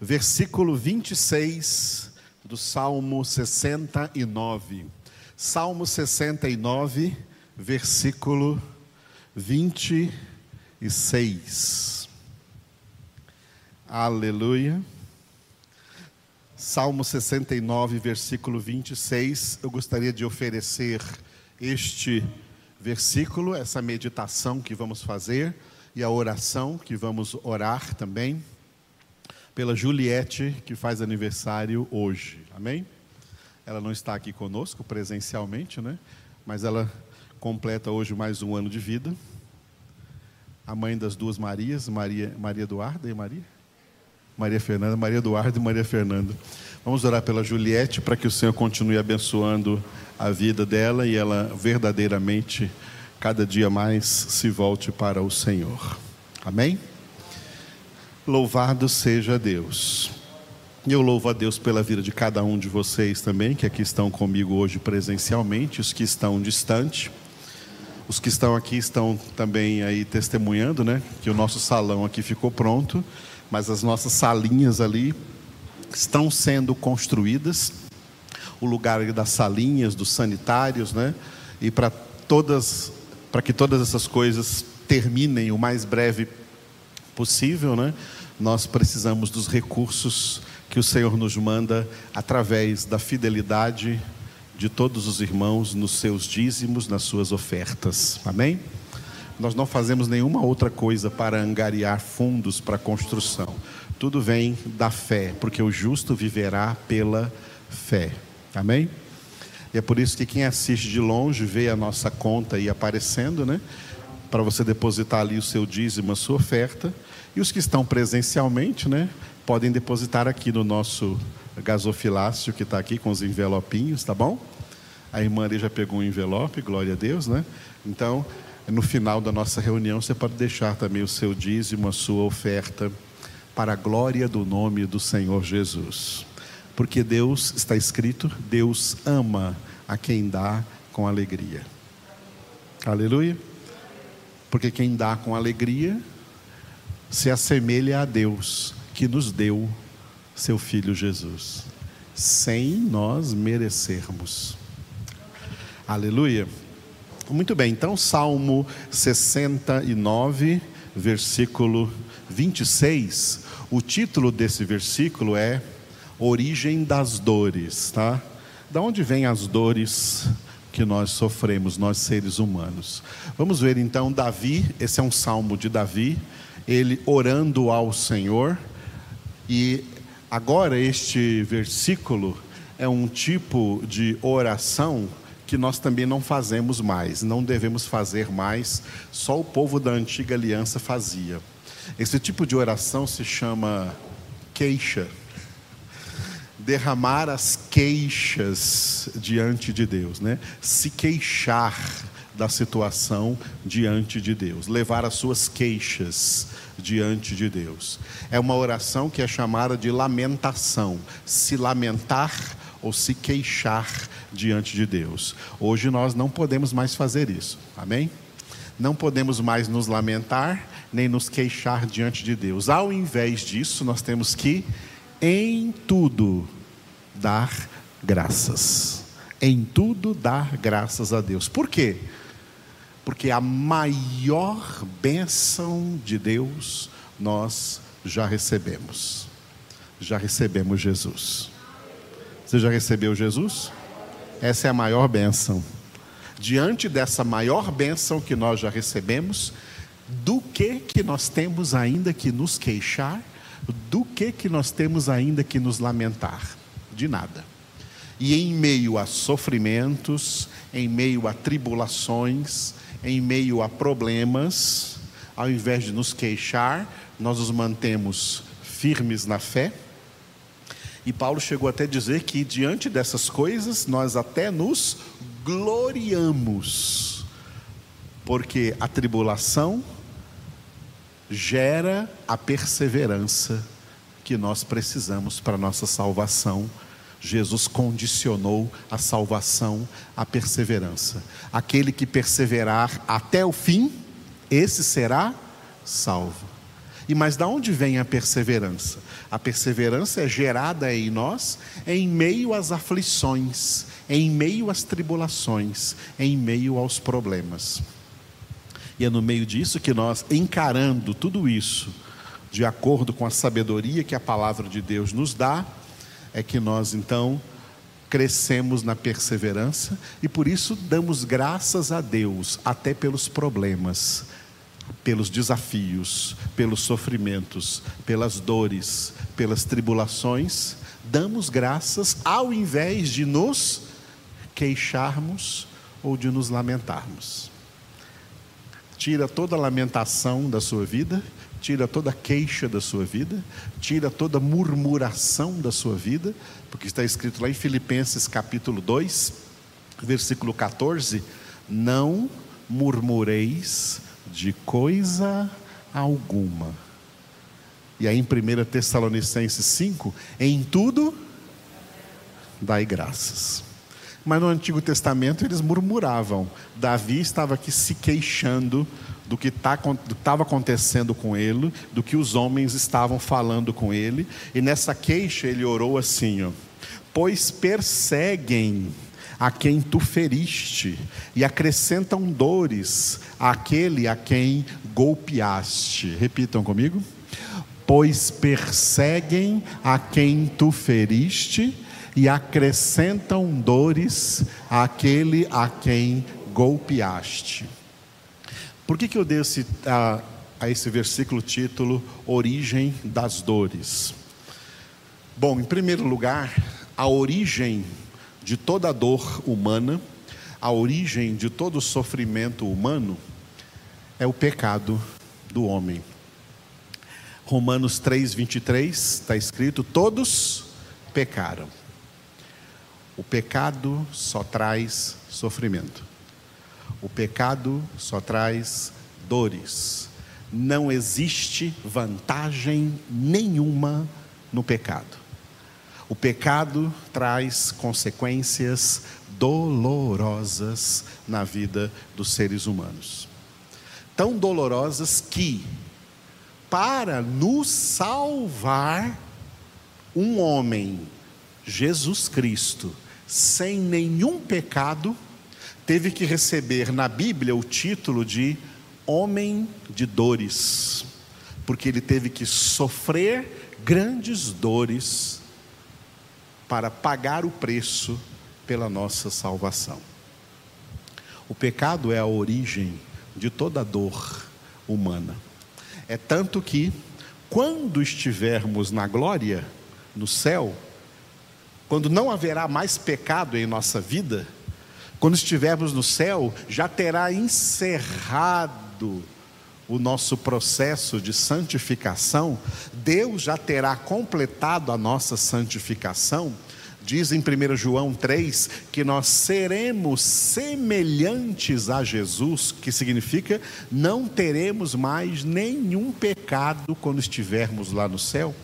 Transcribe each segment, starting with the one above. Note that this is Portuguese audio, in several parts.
versículo 26 do Salmo 69. Salmo 69, versículo 26. Aleluia. Salmo 69, versículo 26. Eu gostaria de oferecer este versículo, essa meditação que vamos fazer e a oração que vamos orar também pela Juliette, que faz aniversário hoje. Amém? Ela não está aqui conosco presencialmente, né? Mas ela completa hoje mais um ano de vida. A mãe das duas Marias, Maria, Maria Eduarda e Maria? Maria Fernanda, Maria Eduarda e Maria Fernanda. Vamos orar pela Juliette para que o Senhor continue abençoando a vida dela e ela verdadeiramente, cada dia mais, se volte para o Senhor. Amém? Louvado seja Deus. Eu louvo a Deus pela vida de cada um de vocês também, que aqui estão comigo hoje presencialmente, os que estão distante. Os que estão aqui estão também aí testemunhando, né? Que o nosso salão aqui ficou pronto, mas as nossas salinhas ali estão sendo construídas. O lugar das salinhas, dos sanitários, né? E para todas, para que todas essas coisas terminem o mais breve possível, né? Nós precisamos dos recursos que o Senhor nos manda através da fidelidade de todos os irmãos nos seus dízimos, nas suas ofertas. Amém? Nós não fazemos nenhuma outra coisa para angariar fundos para construção. Tudo vem da fé, porque o justo viverá pela fé. Amém? E é por isso que quem assiste de longe vê a nossa conta aí aparecendo, né? Para você depositar ali o seu dízimo, a sua oferta. E os que estão presencialmente, né, podem depositar aqui no nosso gasofilácio que está aqui com os envelopinhos, tá bom? A irmã ali já pegou um envelope, glória a Deus, né? Então, no final da nossa reunião, você pode deixar também o seu dízimo, a sua oferta, para a glória do nome do Senhor Jesus. Porque Deus, está escrito, Deus ama a quem dá com alegria. Aleluia. Porque quem dá com alegria se assemelha a Deus que nos deu seu Filho Jesus, sem nós merecermos. Aleluia. Muito bem, então, Salmo 69, versículo 26. O título desse versículo é Origem das Dores, tá? Da onde vêm as dores que nós sofremos, nós seres humanos? Vamos ver então Davi, esse é um salmo de Davi, ele orando ao Senhor. E agora este versículo é um tipo de oração que nós também não fazemos mais, não devemos fazer mais, só o povo da antiga aliança fazia. Esse tipo de oração se chama queixa. Derramar as queixas diante de Deus, né? Se queixar da situação diante de Deus, levar as suas queixas diante de Deus. É uma oração que é chamada de lamentação, se lamentar ou se queixar diante de Deus. Hoje nós não podemos mais fazer isso, amém? Não podemos mais nos lamentar nem nos queixar diante de Deus. Ao invés disso, nós temos que, em tudo, dar graças. Em tudo, dar graças a Deus. Por quê? Porque a maior bênção de Deus nós já recebemos. Já recebemos Jesus. Você já recebeu Jesus? Essa é a maior bênção. Diante dessa maior bênção que nós já recebemos, do que que nós temos ainda que nos queixar? Do que que nós temos ainda que nos lamentar? De nada. E em meio a sofrimentos, em meio a tribulações, em meio a problemas, ao invés de nos queixar, nós nos mantemos firmes na fé. E Paulo chegou até a dizer que diante dessas coisas nós até nos gloriamos, porque a tribulação gera a perseverança que nós precisamos para a nossa salvação Jesus condicionou a salvação à perseverança. Aquele que perseverar até o fim, esse será salvo. E mas da onde vem a perseverança? A perseverança é gerada em nós em meio às aflições, em meio às tribulações, em meio aos problemas. E é no meio disso que nós, encarando tudo isso, de acordo com a sabedoria que a palavra de Deus nos dá, é que nós então crescemos na perseverança e por isso damos graças a Deus até pelos problemas, pelos desafios, pelos sofrimentos, pelas dores, pelas tribulações, damos graças ao invés de nos queixarmos ou de nos lamentarmos. Tira toda a lamentação da sua vida tira toda queixa da sua vida, tira toda murmuração da sua vida, porque está escrito lá em Filipenses capítulo 2, versículo 14: Não murmureis de coisa alguma. E aí em 1 Tessalonicenses 5, em tudo dai graças. Mas no Antigo Testamento eles murmuravam. Davi estava aqui se queixando do que tá estava acontecendo com ele, do que os homens estavam falando com ele. E nessa queixa ele orou assim: ó, Pois perseguem a quem tu feriste, e acrescentam dores àquele a quem golpeaste. Repitam comigo. Pois perseguem a quem tu feriste, e acrescentam dores àquele a quem golpeaste. Por que, que eu dei esse, a, a esse versículo título Origem das Dores? Bom, em primeiro lugar, a origem de toda dor humana, a origem de todo sofrimento humano, é o pecado do homem. Romanos 3, 23 está escrito: Todos pecaram. O pecado só traz sofrimento. O pecado só traz dores. Não existe vantagem nenhuma no pecado. O pecado traz consequências dolorosas na vida dos seres humanos. Tão dolorosas que, para nos salvar, um homem, Jesus Cristo, sem nenhum pecado, teve que receber na Bíblia o título de homem de dores, porque ele teve que sofrer grandes dores para pagar o preço pela nossa salvação. O pecado é a origem de toda dor humana. É tanto que, quando estivermos na glória, no céu, quando não haverá mais pecado em nossa vida, quando estivermos no céu, já terá encerrado o nosso processo de santificação, Deus já terá completado a nossa santificação. Diz em 1 João 3 que nós seremos semelhantes a Jesus, que significa não teremos mais nenhum pecado quando estivermos lá no céu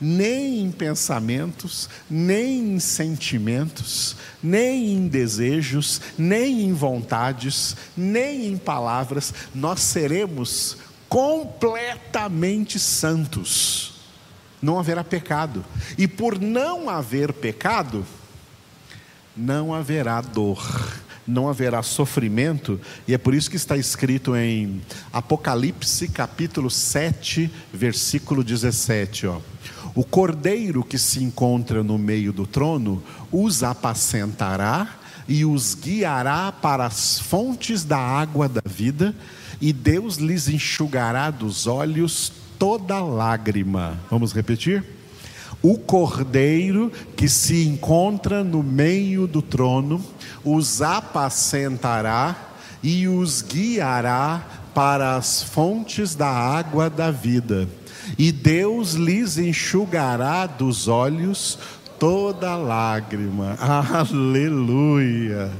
nem em pensamentos, nem em sentimentos, nem em desejos, nem em vontades, nem em palavras, nós seremos completamente santos. Não haverá pecado. E por não haver pecado, não haverá dor, não haverá sofrimento, e é por isso que está escrito em Apocalipse capítulo 7, versículo 17, ó. O cordeiro que se encontra no meio do trono os apacentará e os guiará para as fontes da água da vida, e Deus lhes enxugará dos olhos toda lágrima. Vamos repetir? O cordeiro que se encontra no meio do trono os apacentará e os guiará para as fontes da água da vida e Deus lhes enxugará dos olhos toda lágrima. Aleluia.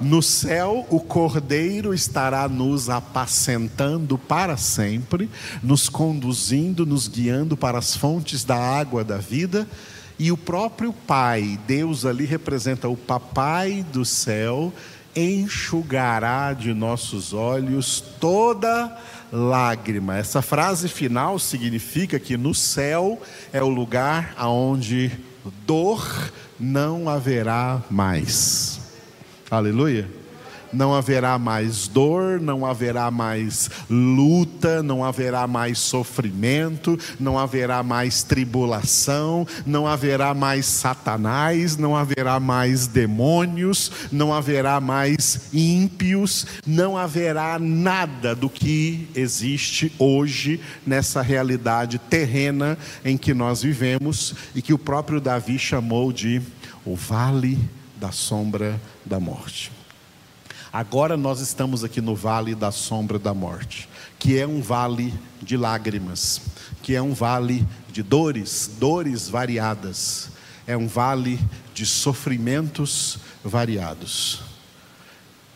No céu, o Cordeiro estará nos apacentando para sempre, nos conduzindo, nos guiando para as fontes da água da vida, e o próprio Pai, Deus ali representa o Papai do céu, enxugará de nossos olhos toda lágrima. Essa frase final significa que no céu é o lugar aonde dor não haverá mais. Aleluia não haverá mais dor, não haverá mais luta, não haverá mais sofrimento, não haverá mais tribulação, não haverá mais Satanás, não haverá mais demônios, não haverá mais ímpios, não haverá nada do que existe hoje nessa realidade terrena em que nós vivemos e que o próprio Davi chamou de o vale da sombra da morte. Agora nós estamos aqui no vale da sombra da morte, que é um vale de lágrimas, que é um vale de dores, dores variadas, é um vale de sofrimentos variados.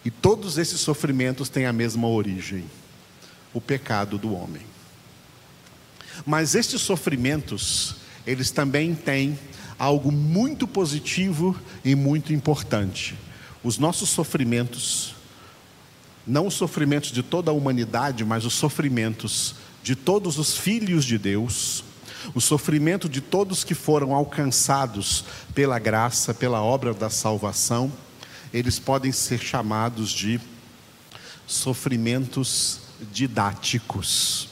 E todos esses sofrimentos têm a mesma origem: o pecado do homem. Mas estes sofrimentos, eles também têm algo muito positivo e muito importante os nossos sofrimentos, não os sofrimentos de toda a humanidade, mas os sofrimentos de todos os filhos de Deus, o sofrimento de todos que foram alcançados pela graça, pela obra da salvação, eles podem ser chamados de sofrimentos didáticos.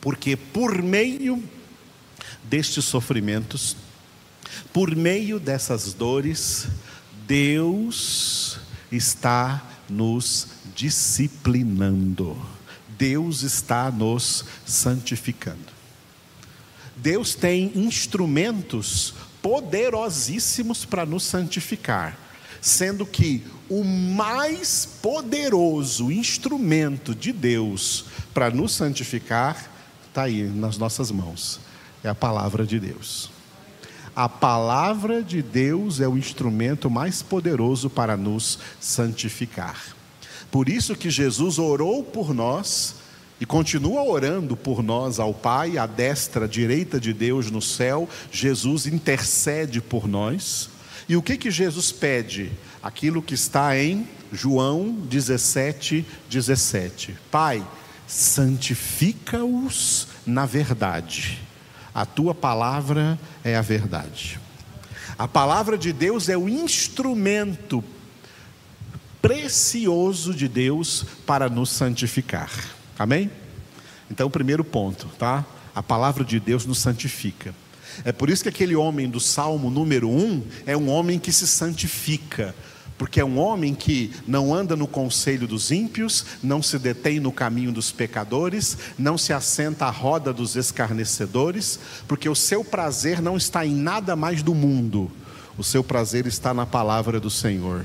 Porque por meio destes sofrimentos, por meio dessas dores, Deus está nos disciplinando. Deus está nos santificando. Deus tem instrumentos poderosíssimos para nos santificar, sendo que o mais poderoso instrumento de Deus para nos santificar está aí nas nossas mãos é a palavra de Deus. A palavra de Deus é o instrumento mais poderoso para nos santificar. Por isso que Jesus orou por nós e continua orando por nós ao Pai, à destra, à direita de Deus no céu. Jesus intercede por nós. E o que que Jesus pede? Aquilo que está em João 17, 17. Pai, santifica-os na verdade a tua palavra é a verdade. A palavra de Deus é o instrumento precioso de Deus para nos santificar. Amém? Então, o primeiro ponto, tá? A palavra de Deus nos santifica. É por isso que aquele homem do Salmo número 1 é um homem que se santifica, porque é um homem que não anda no conselho dos ímpios, não se detém no caminho dos pecadores, não se assenta à roda dos escarnecedores, porque o seu prazer não está em nada mais do mundo, o seu prazer está na palavra do Senhor.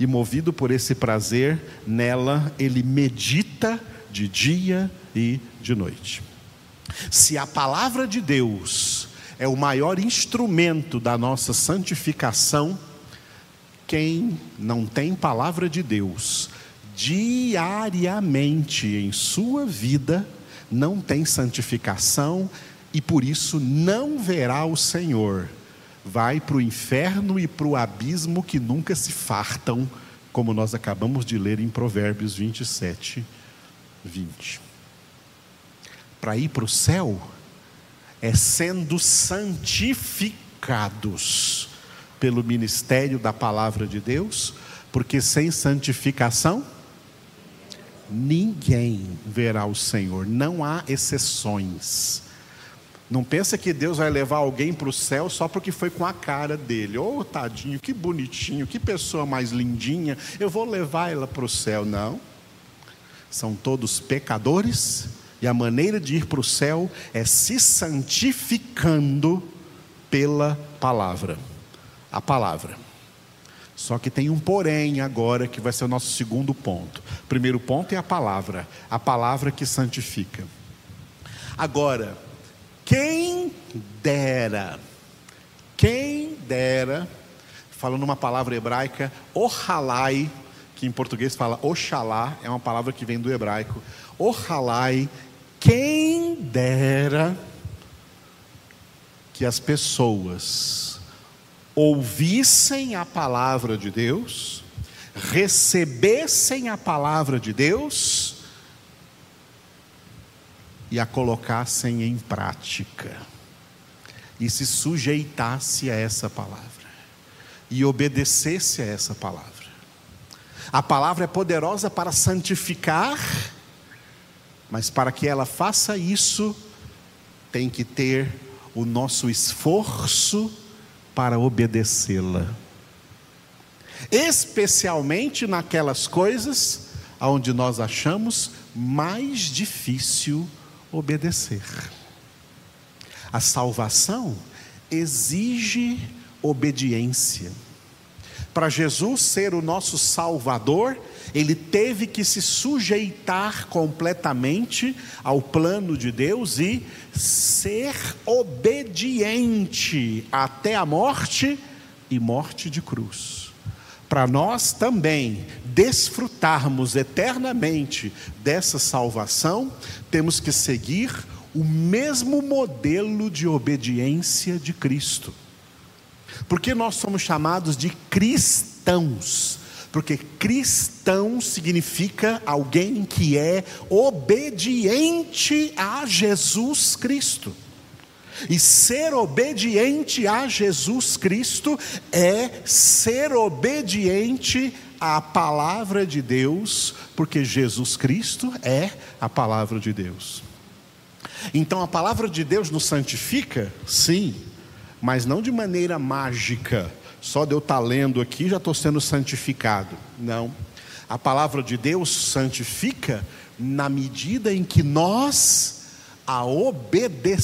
E movido por esse prazer, nela ele medita de dia e de noite. Se a palavra de Deus é o maior instrumento da nossa santificação, quem não tem palavra de Deus diariamente em sua vida, não tem santificação e por isso não verá o Senhor. Vai para o inferno e para o abismo que nunca se fartam, como nós acabamos de ler em Provérbios 27, 20. Para ir para o céu é sendo santificados pelo ministério da palavra de Deus, porque sem santificação ninguém verá o Senhor, não há exceções. Não pensa que Deus vai levar alguém para o céu só porque foi com a cara dele. Oh, tadinho, que bonitinho, que pessoa mais lindinha, eu vou levar ela para o céu. Não. São todos pecadores, e a maneira de ir para o céu é se santificando pela palavra a palavra. Só que tem um porém agora que vai ser o nosso segundo ponto. Primeiro ponto é a palavra, a palavra que santifica. Agora, quem dera, quem dera, falando uma palavra hebraica, ohalai, que em português fala oxalá, é uma palavra que vem do hebraico. Ohalai, quem dera que as pessoas ouvissem a palavra de Deus, recebessem a palavra de Deus e a colocassem em prática, e se sujeitasse a essa palavra, e obedecesse a essa palavra. A palavra é poderosa para santificar, mas para que ela faça isso, tem que ter o nosso esforço para obedecê-la. Especialmente naquelas coisas onde nós achamos mais difícil obedecer. A salvação exige obediência. Para Jesus ser o nosso Salvador, ele teve que se sujeitar completamente ao plano de Deus e ser obediente até a morte e morte de cruz. Para nós também desfrutarmos eternamente dessa salvação, temos que seguir o mesmo modelo de obediência de Cristo. Porque nós somos chamados de cristãos porque cristão significa alguém que é obediente a Jesus Cristo. E ser obediente a Jesus Cristo é ser obediente à palavra de Deus, porque Jesus Cristo é a palavra de Deus. Então a palavra de Deus nos santifica? Sim, mas não de maneira mágica só de eu estar lendo aqui já estou sendo santificado. Não. A palavra de Deus santifica na medida em que nós a obedecemos.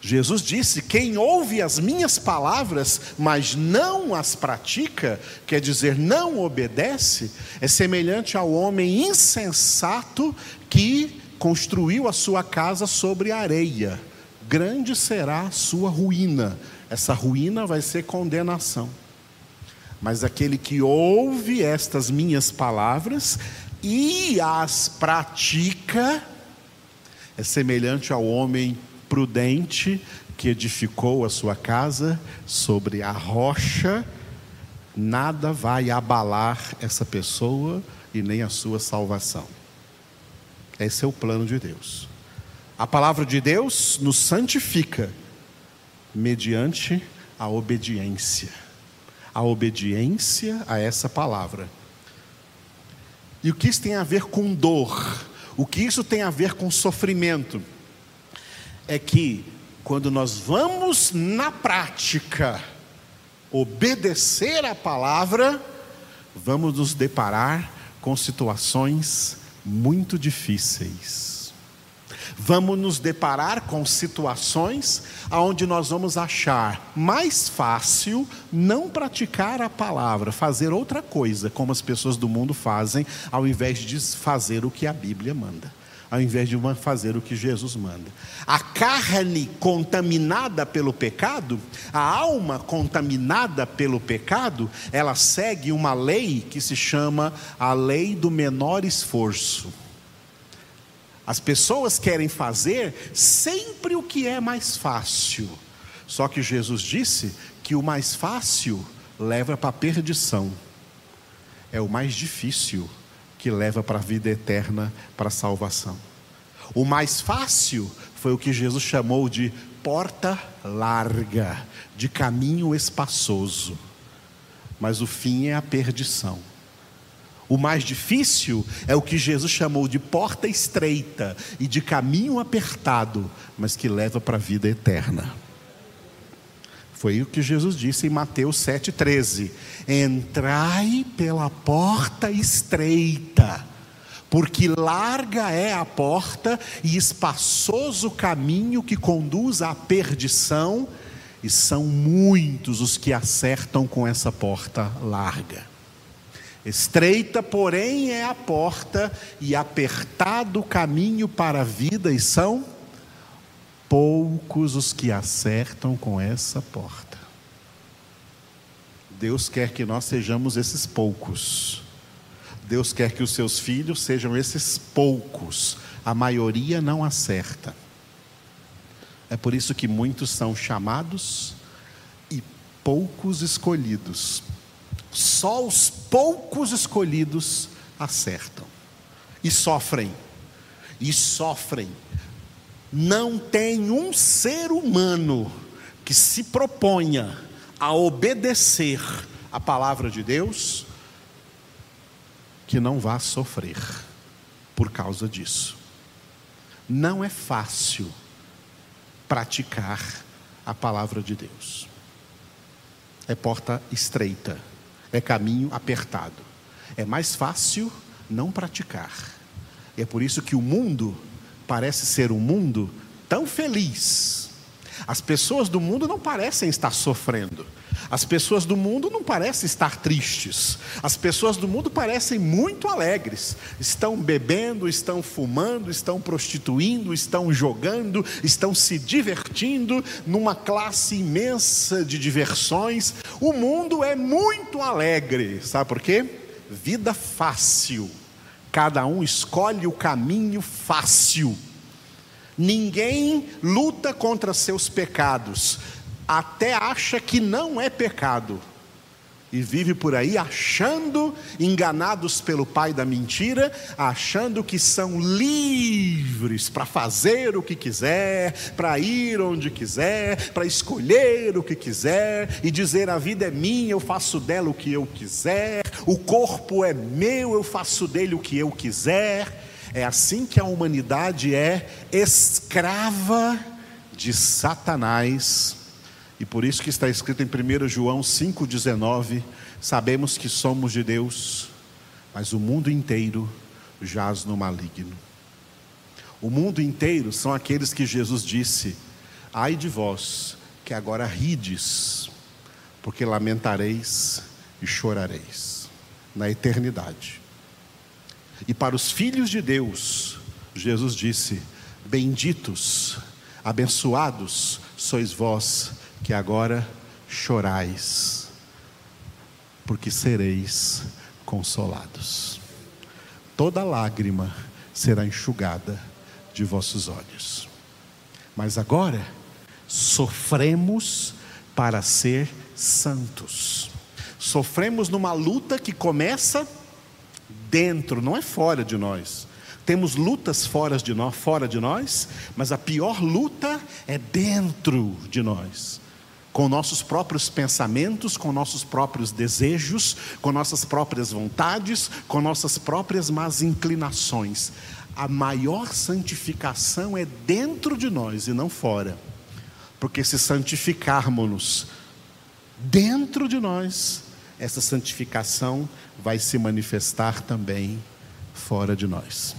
Jesus disse: Quem ouve as minhas palavras, mas não as pratica, quer dizer, não obedece, é semelhante ao homem insensato que construiu a sua casa sobre areia. Grande será a sua ruína essa ruína vai ser condenação. Mas aquele que ouve estas minhas palavras e as pratica, é semelhante ao homem prudente que edificou a sua casa sobre a rocha, nada vai abalar essa pessoa e nem a sua salvação. Esse é o plano de Deus. A palavra de Deus nos santifica mediante a obediência. A obediência a essa palavra. E o que isso tem a ver com dor? O que isso tem a ver com sofrimento? É que quando nós vamos na prática obedecer a palavra, vamos nos deparar com situações muito difíceis vamos nos deparar com situações onde nós vamos achar mais fácil não praticar a palavra, fazer outra coisa, como as pessoas do mundo fazem, ao invés de fazer o que a Bíblia manda ao invés de fazer o que Jesus manda. A carne contaminada pelo pecado, a alma contaminada pelo pecado, ela segue uma lei que se chama a lei do menor esforço. As pessoas querem fazer sempre o que é mais fácil. Só que Jesus disse que o mais fácil leva para a perdição. É o mais difícil que leva para a vida eterna, para a salvação. O mais fácil foi o que Jesus chamou de porta larga, de caminho espaçoso. Mas o fim é a perdição. O mais difícil é o que Jesus chamou de porta estreita e de caminho apertado, mas que leva para a vida eterna. Foi o que Jesus disse em Mateus 7,13: Entrai pela porta estreita, porque larga é a porta e espaçoso o caminho que conduz à perdição, e são muitos os que acertam com essa porta larga. Estreita, porém, é a porta, e apertado o caminho para a vida, e são poucos os que acertam com essa porta. Deus quer que nós sejamos esses poucos. Deus quer que os seus filhos sejam esses poucos. A maioria não acerta. É por isso que muitos são chamados e poucos escolhidos. Só os poucos escolhidos acertam e sofrem, e sofrem. Não tem um ser humano que se proponha a obedecer a palavra de Deus que não vá sofrer por causa disso. Não é fácil praticar a palavra de Deus. É porta estreita, é caminho apertado. É mais fácil não praticar. E é por isso que o mundo parece ser um mundo tão feliz. As pessoas do mundo não parecem estar sofrendo. As pessoas do mundo não parecem estar tristes. As pessoas do mundo parecem muito alegres. Estão bebendo, estão fumando, estão prostituindo, estão jogando, estão se divertindo numa classe imensa de diversões. O mundo é muito alegre. Sabe por quê? Vida fácil. Cada um escolhe o caminho fácil. Ninguém luta contra seus pecados até acha que não é pecado e vive por aí achando, enganados pelo pai da mentira, achando que são livres para fazer o que quiser, para ir onde quiser, para escolher o que quiser e dizer: a vida é minha, eu faço dela o que eu quiser, o corpo é meu, eu faço dele o que eu quiser. É assim que a humanidade é escrava de Satanás e por isso que está escrito em 1 João 5,19: sabemos que somos de Deus, mas o mundo inteiro jaz no maligno. O mundo inteiro são aqueles que Jesus disse: ai de vós, que agora rides, porque lamentareis e chorareis na eternidade. E para os filhos de Deus, Jesus disse: Benditos, abençoados sois vós que agora chorais, porque sereis consolados. Toda lágrima será enxugada de vossos olhos. Mas agora sofremos para ser santos. Sofremos numa luta que começa dentro, não é fora de nós. Temos lutas fora de nós, fora de nós, mas a pior luta é dentro de nós com nossos próprios pensamentos, com nossos próprios desejos, com nossas próprias vontades, com nossas próprias más inclinações. A maior santificação é dentro de nós e não fora. Porque se santificarmos-nos dentro de nós, essa santificação vai se manifestar também fora de nós.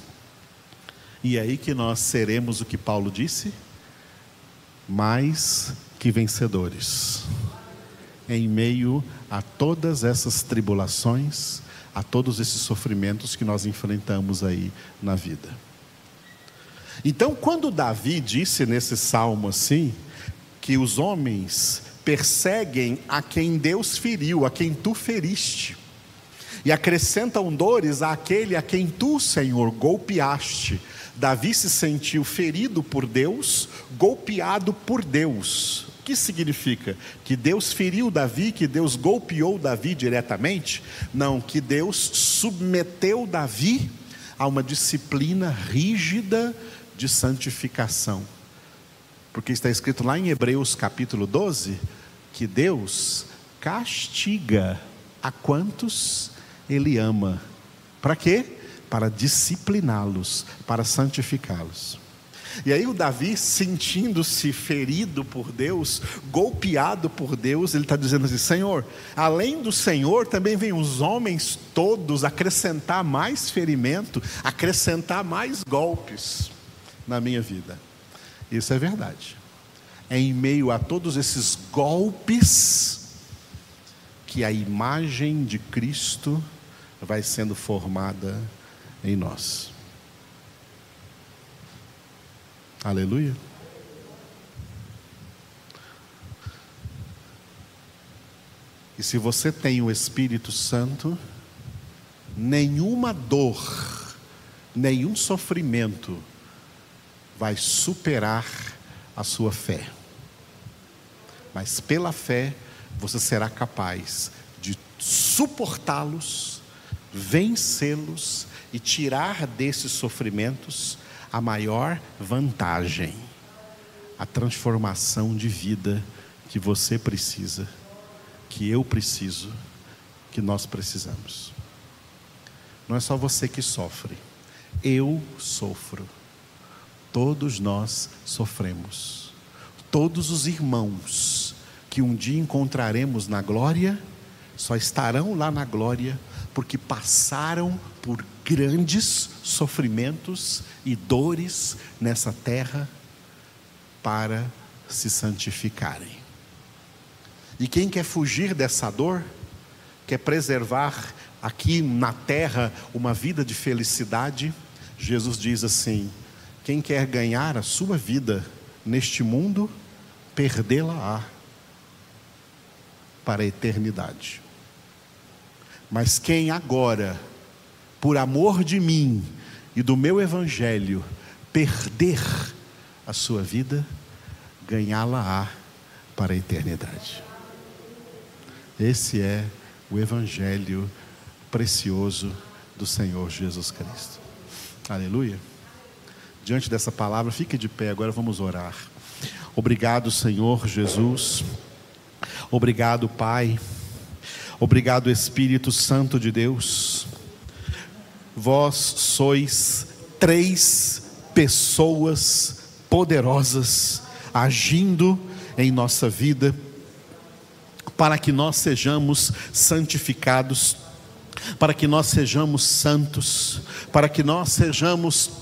E é aí que nós seremos o que Paulo disse? Mais que vencedores. Em meio a todas essas tribulações, a todos esses sofrimentos que nós enfrentamos aí na vida. Então, quando Davi disse nesse salmo assim, que os homens perseguem a quem Deus feriu, a quem tu feriste, e acrescentam dores àquele a quem tu, Senhor, golpeaste. Davi se sentiu ferido por Deus, golpeado por Deus que significa? Que Deus feriu Davi, que Deus golpeou Davi diretamente? Não, que Deus submeteu Davi a uma disciplina rígida de santificação. Porque está escrito lá em Hebreus capítulo 12 que Deus castiga a quantos ele ama. Para quê? Para discipliná-los, para santificá-los. E aí o Davi, sentindo-se ferido por Deus, golpeado por Deus, ele está dizendo assim: Senhor, além do Senhor, também vem os homens todos acrescentar mais ferimento, acrescentar mais golpes na minha vida. Isso é verdade. É em meio a todos esses golpes que a imagem de Cristo vai sendo formada em nós. Aleluia. E se você tem o Espírito Santo, nenhuma dor, nenhum sofrimento vai superar a sua fé. Mas pela fé, você será capaz de suportá-los, vencê-los e tirar desses sofrimentos a maior vantagem, a transformação de vida que você precisa, que eu preciso, que nós precisamos. Não é só você que sofre, eu sofro. Todos nós sofremos. Todos os irmãos que um dia encontraremos na glória, só estarão lá na glória porque passaram por grandes sofrimentos e dores nessa terra para se santificarem. E quem quer fugir dessa dor, quer preservar aqui na terra uma vida de felicidade, Jesus diz assim: quem quer ganhar a sua vida neste mundo, perdê-la-á para a eternidade. Mas quem agora, por amor de mim e do meu evangelho, perder a sua vida, ganhá-la-á para a eternidade. Esse é o evangelho precioso do Senhor Jesus Cristo. Aleluia. Diante dessa palavra, fique de pé, agora vamos orar. Obrigado, Senhor Jesus. Obrigado, Pai. Obrigado, Espírito Santo de Deus. Vós sois três pessoas poderosas agindo em nossa vida para que nós sejamos santificados, para que nós sejamos santos, para que nós sejamos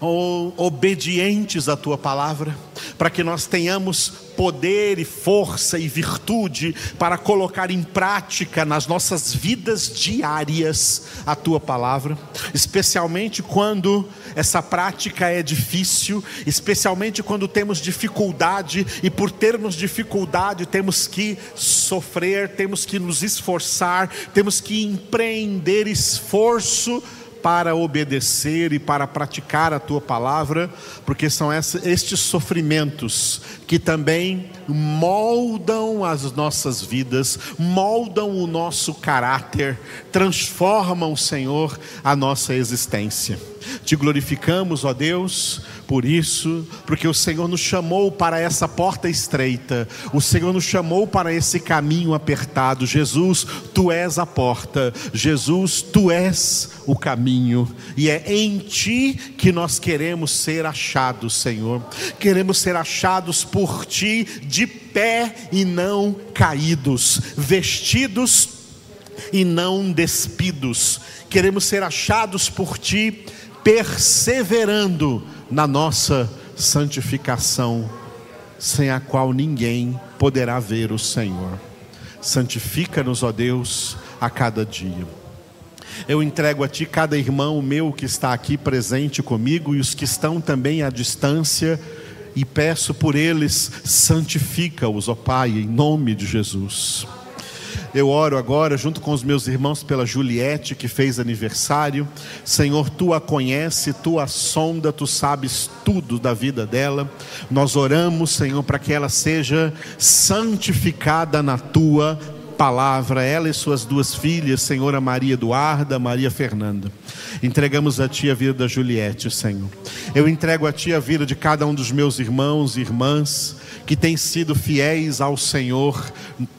obedientes à tua palavra, para que nós tenhamos poder e força e virtude para colocar em prática nas nossas vidas diárias a tua palavra, especialmente quando essa prática é difícil, especialmente quando temos dificuldade e por termos dificuldade temos que sofrer, temos que nos esforçar, temos que empreender esforço para obedecer e para praticar a tua palavra, porque são estes sofrimentos que também moldam as nossas vidas, moldam o nosso caráter, transformam, Senhor, a nossa existência. Te glorificamos, ó Deus, por isso, porque o Senhor nos chamou para essa porta estreita, o Senhor nos chamou para esse caminho apertado. Jesus, tu és a porta, Jesus, tu és o caminho, e é em ti que nós queremos ser achados, Senhor. Queremos ser achados por ti de pé e não caídos, vestidos e não despidos. Queremos ser achados por ti perseverando na nossa santificação, sem a qual ninguém poderá ver o Senhor. Santifica-nos, ó Deus, a cada dia. Eu entrego a Ti cada irmão meu que está aqui presente comigo e os que estão também à distância, e peço por eles, santifica-os, ó Pai, em nome de Jesus. Eu oro agora, junto com os meus irmãos, pela Juliette, que fez aniversário. Senhor, tu a conhece, tu a sonda, tu sabes tudo da vida dela. Nós oramos, Senhor, para que ela seja santificada na tua palavra, ela e suas duas filhas, Senhora Maria Eduarda, Maria Fernanda. Entregamos a Ti a vida da Juliette, Senhor. Eu entrego a Ti a vida de cada um dos meus irmãos e irmãs que têm sido fiéis ao Senhor,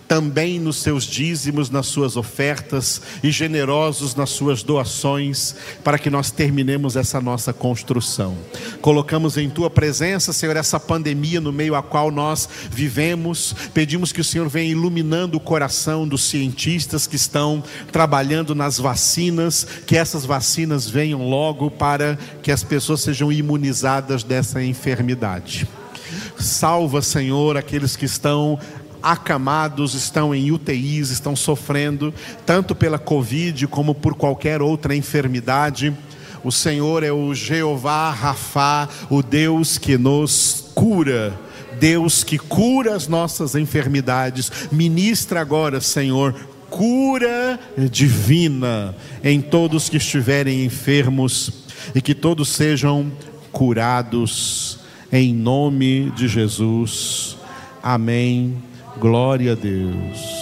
também nos seus dízimos, nas suas ofertas e generosos nas suas doações, para que nós terminemos essa nossa construção. Colocamos em tua presença, Senhor, essa pandemia no meio a qual nós vivemos. Pedimos que o Senhor venha iluminando o coração dos cientistas que estão trabalhando nas vacinas, que essas vacinas venham logo para que as pessoas sejam imunizadas dessa enfermidade. Salva, Senhor, aqueles que estão acamados, estão em UTIs, estão sofrendo, tanto pela Covid como por qualquer outra enfermidade. O Senhor é o Jeová Rafá, o Deus que nos cura. Deus que cura as nossas enfermidades. Ministra agora, Senhor, cura divina em todos que estiverem enfermos e que todos sejam curados em nome de Jesus. Amém. Glória a Deus.